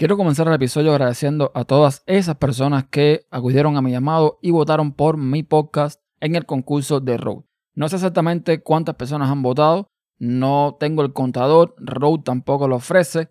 Quiero comenzar el episodio agradeciendo a todas esas personas que acudieron a mi llamado y votaron por mi podcast en el concurso de Road. No sé exactamente cuántas personas han votado, no tengo el contador, Road tampoco lo ofrece,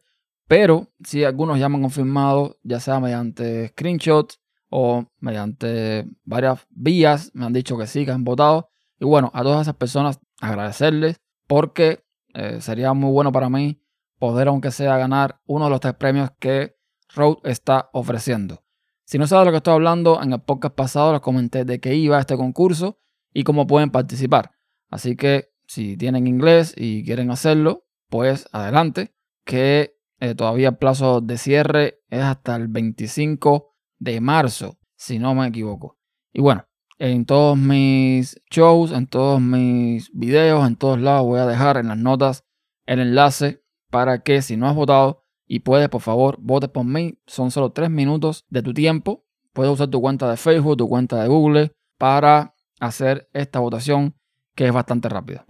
pero sí algunos ya me han confirmado, ya sea mediante screenshots o mediante varias vías, me han dicho que sí, que han votado. Y bueno, a todas esas personas agradecerles porque eh, sería muy bueno para mí poder, aunque sea, ganar uno de los tres premios que Road está ofreciendo. Si no sabes de lo que estoy hablando, en el podcast pasado les comenté de qué iba este concurso y cómo pueden participar. Así que si tienen inglés y quieren hacerlo, pues adelante, que eh, todavía el plazo de cierre es hasta el 25 de marzo, si no me equivoco. Y bueno, en todos mis shows, en todos mis videos, en todos lados voy a dejar en las notas el enlace para que si no has votado y puedes, por favor, votes por mí. Son solo tres minutos de tu tiempo. Puedes usar tu cuenta de Facebook, tu cuenta de Google para hacer esta votación que es bastante rápida.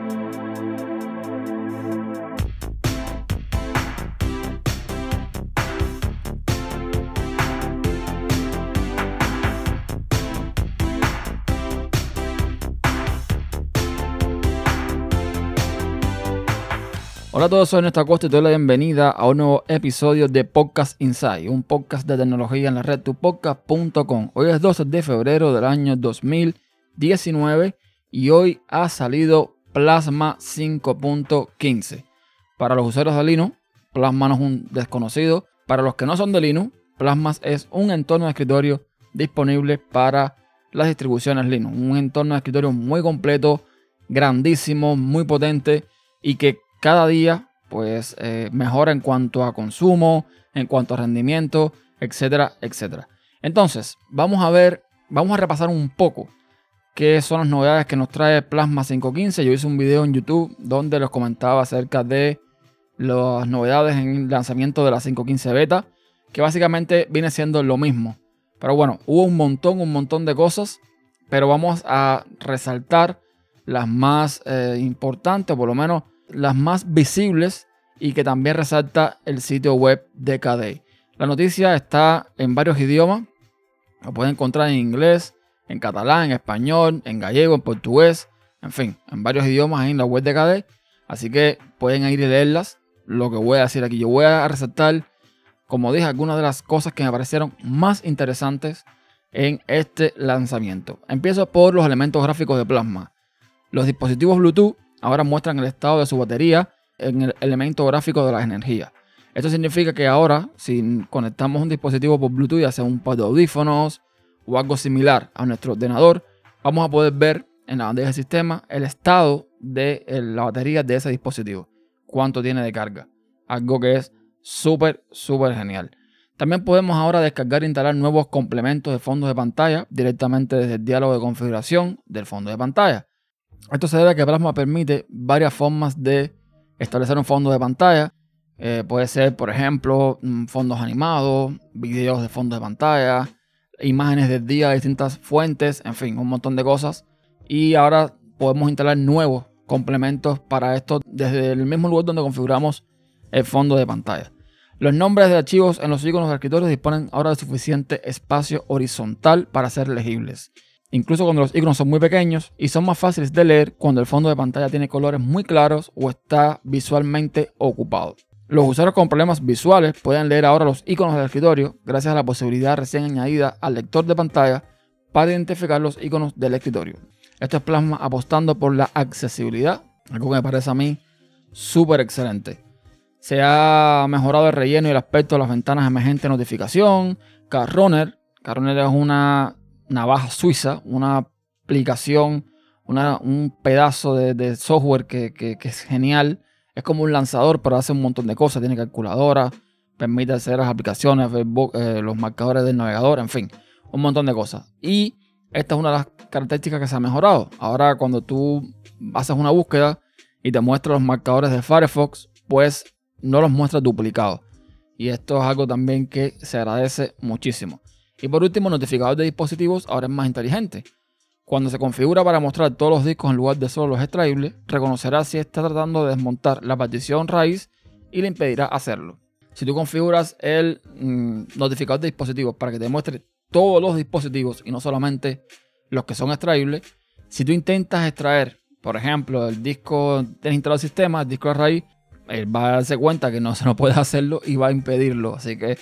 Hola a todos, soy Néstor Acosta y te doy la bienvenida a un nuevo episodio de Podcast Inside, un podcast de tecnología en la red tupodcast.com. Hoy es 12 de febrero del año 2019 y hoy ha salido Plasma 5.15. Para los usuarios de Linux, Plasma no es un desconocido. Para los que no son de Linux, Plasma es un entorno de escritorio disponible para las distribuciones Linux. Un entorno de escritorio muy completo, grandísimo, muy potente y que cada día pues eh, mejora en cuanto a consumo, en cuanto a rendimiento, etcétera, etcétera. Entonces, vamos a ver, vamos a repasar un poco qué son las novedades que nos trae Plasma 515. Yo hice un video en YouTube donde les comentaba acerca de las novedades en el lanzamiento de la 515 beta, que básicamente viene siendo lo mismo. Pero bueno, hubo un montón, un montón de cosas, pero vamos a resaltar las más eh, importantes, por lo menos las más visibles y que también resalta el sitio web de KDE. La noticia está en varios idiomas. Lo pueden encontrar en inglés, en catalán, en español, en gallego, en portugués, en fin, en varios idiomas en la web de KDE. Así que pueden ir y leerlas. Lo que voy a decir aquí, yo voy a resaltar, como dije, algunas de las cosas que me parecieron más interesantes en este lanzamiento. Empiezo por los elementos gráficos de Plasma. Los dispositivos Bluetooth ahora muestran el estado de su batería en el elemento gráfico de las energías. Esto significa que ahora, si conectamos un dispositivo por Bluetooth, ya sea un par de audífonos o algo similar a nuestro ordenador, vamos a poder ver en la bandeja de sistema el estado de la batería de ese dispositivo, cuánto tiene de carga. Algo que es súper, súper genial. También podemos ahora descargar e instalar nuevos complementos de fondos de pantalla directamente desde el diálogo de configuración del fondo de pantalla. Esto se debe a que Plasma permite varias formas de establecer un fondo de pantalla. Eh, puede ser, por ejemplo, mm, fondos animados, videos de fondo de pantalla, imágenes del día de distintas fuentes, en fin, un montón de cosas. Y ahora podemos instalar nuevos complementos para esto desde el mismo lugar donde configuramos el fondo de pantalla. Los nombres de archivos en los iconos de escritorio disponen ahora de suficiente espacio horizontal para ser legibles incluso cuando los iconos son muy pequeños y son más fáciles de leer cuando el fondo de pantalla tiene colores muy claros o está visualmente ocupado. Los usuarios con problemas visuales pueden leer ahora los iconos del escritorio gracias a la posibilidad recién añadida al lector de pantalla para identificar los iconos del escritorio. Esto es Plasma apostando por la accesibilidad, algo que me parece a mí súper excelente. Se ha mejorado el relleno y el aspecto de las ventanas emergentes de notificación. Carrunner, Carrunner es una navaja suiza, una aplicación, un pedazo de, software que, es genial. Es como un lanzador, pero hace un montón de cosas. Tiene calculadora, permite hacer las aplicaciones, eh, los marcadores del navegador, en fin, un montón de cosas. Y esta es una de las características que se ha mejorado. Ahora cuando tú haces una búsqueda y te muestra los marcadores de Firefox, pues no los muestra duplicados. Y esto es algo también que se agradece muchísimo. Y por último, notificador de dispositivos ahora es más inteligente. Cuando se configura para mostrar todos los discos en lugar de solo los extraíbles, reconocerá si está tratando de desmontar la partición raíz y le impedirá hacerlo. Si tú configuras el mm, notificador de dispositivos para que te muestre todos los dispositivos y no solamente los que son extraíbles, si tú intentas extraer, por ejemplo, el disco, tienes instalado el sistema, el disco de raíz, él va a darse cuenta que no se no puede hacerlo y va a impedirlo. Así que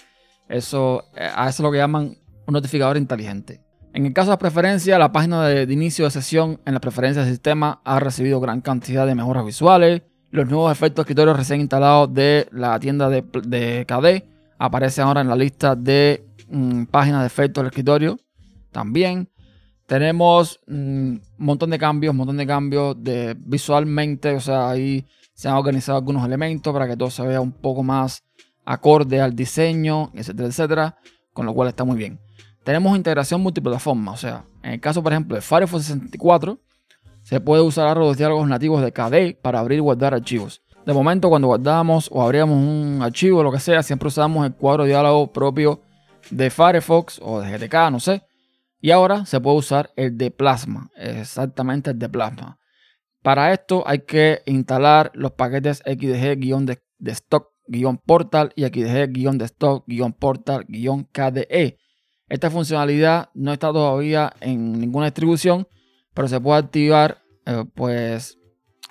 eso, eh, a eso es lo que llaman un notificador inteligente. En el caso de las preferencias, la página de, inicio de sesión en las preferencias del sistema ha recibido gran cantidad de mejoras visuales. Los nuevos efectos de escritorio recién instalados de la tienda de, KD aparecen ahora en la lista de mm, páginas de efectos del escritorio. También tenemos un mm, montón de cambios, un montón de cambios de visualmente, o sea, ahí se han organizado algunos elementos para que todo se vea un poco más acorde al diseño, etcétera, etcétera, con lo cual está muy bien. Tenemos integración multiplataforma, o sea, en el caso, por ejemplo, de Firefox 64, se puede usar los diálogos nativos de KDE para abrir y guardar archivos. De momento, cuando guardamos o abríamos un archivo lo que sea, siempre usamos el cuadro de diálogo propio de Firefox o de GTK, no sé. Y ahora se puede usar el de Plasma, exactamente el de Plasma. Para esto hay que instalar los paquetes xdg-desktop-portal y xdg-desktop-portal-kde. Esta funcionalidad no está todavía en ninguna distribución, pero se puede activar eh, pues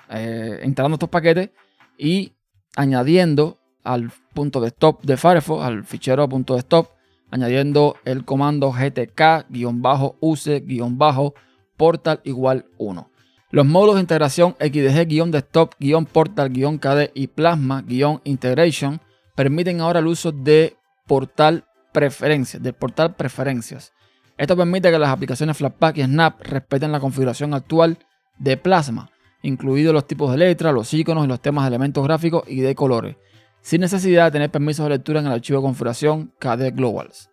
eh, instalando estos paquetes y añadiendo al punto de stop de Firefox, al fichero punto de stop, añadiendo el comando gtk-use-portal igual 1. Los módulos de integración XDG-Desktop-Portal-KD y Plasma-Integration permiten ahora el uso de portal preferencias, del portal preferencias. Esto permite que las aplicaciones Flatpak y Snap respeten la configuración actual de Plasma, incluidos los tipos de letra, los iconos y los temas de elementos gráficos y de colores, sin necesidad de tener permisos de lectura en el archivo de configuración KD Globals.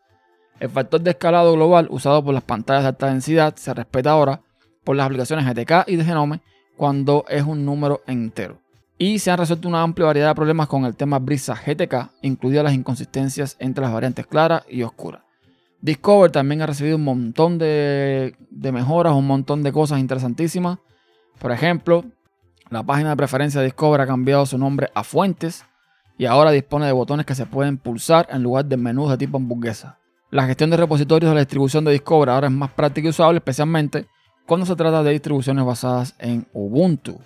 El factor de escalado global usado por las pantallas de alta densidad se respeta ahora por las aplicaciones GTK y de Genome cuando es un número entero. Y se han resuelto una amplia variedad de problemas con el tema Brisa GTK, incluidas las inconsistencias entre las variantes claras y oscuras. Discover también ha recibido un montón de, mejoras, un montón de cosas interesantísimas. Por ejemplo, la página de preferencia de Discover ha cambiado su nombre a Fuentes y ahora dispone de botones que se pueden pulsar en lugar de menús de tipo hamburguesa. La gestión de repositorios de la distribución de Discover ahora es más práctica y usable, especialmente cuando se trata de distribuciones basadas en Ubuntu.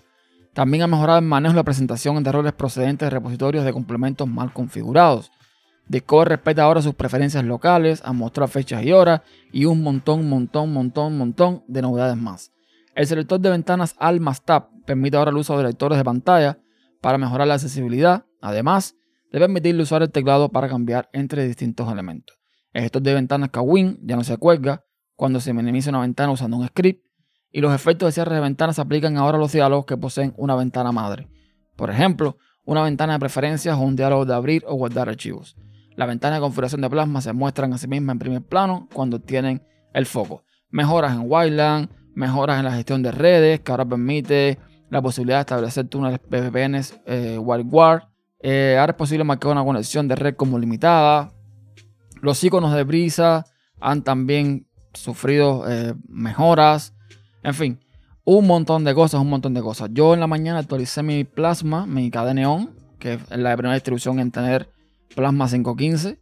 También ha mejorado el manejo de la presentación de errores procedentes de repositorios de complementos mal configurados. Discover respeta ahora sus preferencias locales, ha mostrado fechas y horas y un montón, montón, montón, montón de novedades más. El selector de ventanas Almas Tab permite ahora el uso de lectores de pantalla para mejorar la accesibilidad, además de permitirle usar el teclado para cambiar entre distintos elementos. El gestor de ventanas Kawin ya no se cuelga cuando se minimiza una ventana usando un script y los efectos de cierre de ventanas se aplican ahora a los diálogos que poseen una ventana madre. Por ejemplo, una ventana de preferencias o un diálogo de abrir o guardar archivos. La ventana de configuración de plasma se muestran a sí mismas en primer plano cuando tienen el foco. Mejoras en Wildland, mejoras en la gestión de redes, que ahora permite la posibilidad de establecer túneles VPNs eh. Eh, ahora es posible marcar una conexión de red como limitada. Los iconos de brisa han también sufrido eh, mejoras. En fin, un montón de cosas, un montón de cosas. Yo en la mañana actualicé mi plasma, mi neón, que es la primera distribución en tener Plasma 515.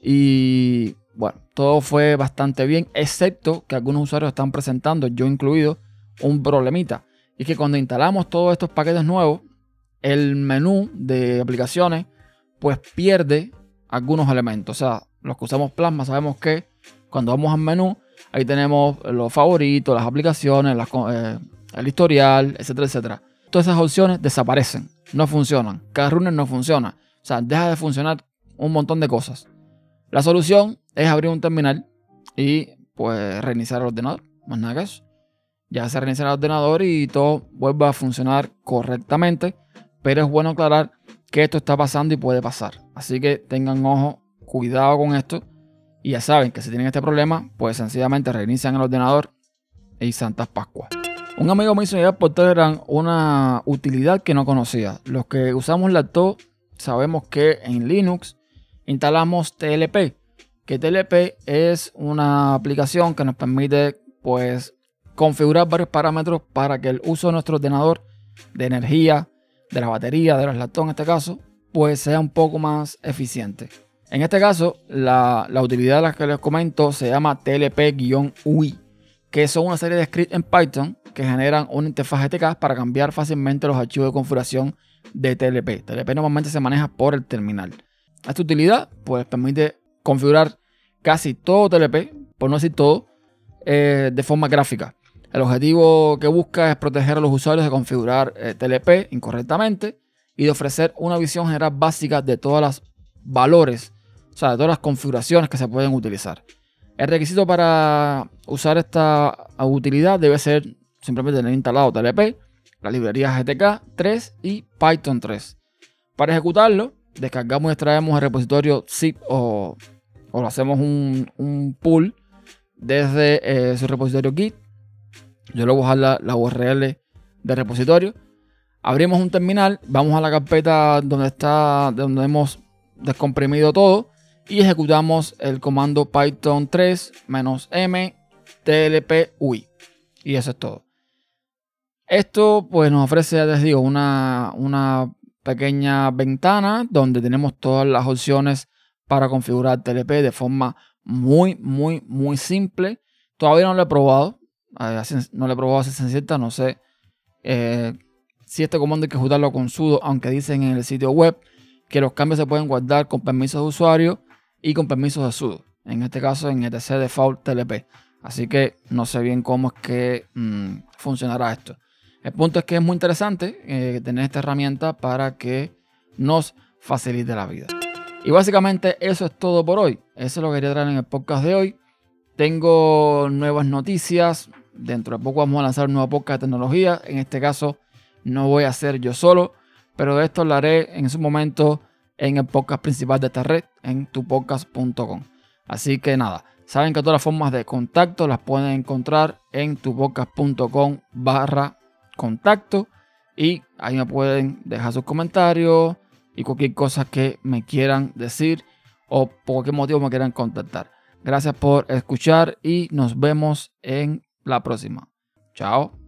Y bueno, todo fue bastante bien, excepto que algunos usuarios están presentando, yo incluido, un problemita. Y que cuando instalamos todos estos paquetes nuevos, el menú de aplicaciones pues pierde algunos elementos. O sea, los que usamos Plasma sabemos que cuando vamos al menú, ahí tenemos los favoritos, las aplicaciones, eh, el historial, etcétera, etcétera. Todas esas opciones desaparecen, no funcionan. Cada runner no funciona. O sea, deja de funcionar un montón de cosas. La solución es abrir un terminal y pues reiniciar el ordenador. Más nada que eso. Ya se reinicia el ordenador y todo vuelve a funcionar correctamente. Pero es bueno aclarar que esto está pasando y puede pasar. Así que tengan ojo, cuidado con esto. Y ya saben que si tienen este problema, pues sencillamente reinician el ordenador y Santas Pascuas. Un amigo me hizo llegar por Telegram una utilidad que no conocía. Los que usamos laptop sabemos que en Linux instalamos TLP, que TLP es una aplicación que nos permite pues configurar varios parámetros para que el uso de nuestro ordenador de energía, de la batería, de los laptops en este caso, pues sea un poco más eficiente. En este caso, la, utilidad de la que les comento se llama TLP-UI, que son una serie de scripts en Python que generan una interfaz GTK para cambiar fácilmente los archivos de configuración de TLP. TLP normalmente se maneja por el terminal. Esta utilidad pues, permite configurar casi todo TLP, por no decir todo, eh, de forma gráfica. El objetivo que busca es proteger a los usuarios de configurar eh, TLP incorrectamente y de ofrecer una visión general básica de todos los valores, o sea, de todas las configuraciones que se pueden utilizar. El requisito para usar esta utilidad debe ser simplemente tener instalado TLP, la librería GTK 3 y Python 3. Para ejecutarlo, descargamos y extraemos el repositorio zip o, hacemos un, un pull desde eh, su repositorio Git. Yo le voy a dejar la, URL del repositorio. Abrimos un terminal, vamos a la carpeta donde está, donde hemos descomprimido todo y ejecutamos el comando python 3 "-m tlp ui y eso es todo. Esto pues nos ofrece, ya les digo, una, una pequeña ventana donde tenemos todas las opciones para configurar TLP de forma muy, muy, muy simple. Todavía no lo he probado. No lo he probado así cierta. No sé eh, si este comando hay que ejecutarlo con sudo, aunque dicen en el sitio web que los cambios se pueden guardar con permisos de usuario y con permisos de sudo. En este caso en etc default TLP. Así que no sé bien cómo es que mm, funcionará esto. El punto es que es muy interesante eh, tener esta herramienta para que nos facilite la vida. Y básicamente eso es todo por hoy. Eso es lo que quería traer en el podcast de hoy. Tengo nuevas noticias. Dentro de poco vamos a lanzar un nuevo podcast de tecnología. En este caso no voy a ser yo solo, pero de esto hablaré en su momento en el podcast principal de esta red, en tupodcast.com. Así que nada, saben que todas las formas de contacto las pueden encontrar en tupodcast.com barra contacto y ahí me pueden dejar sus comentarios y cualquier cosa que me quieran decir o por qué motivo me quieran contactar. Gracias por escuchar y nos vemos en la próxima. Chao.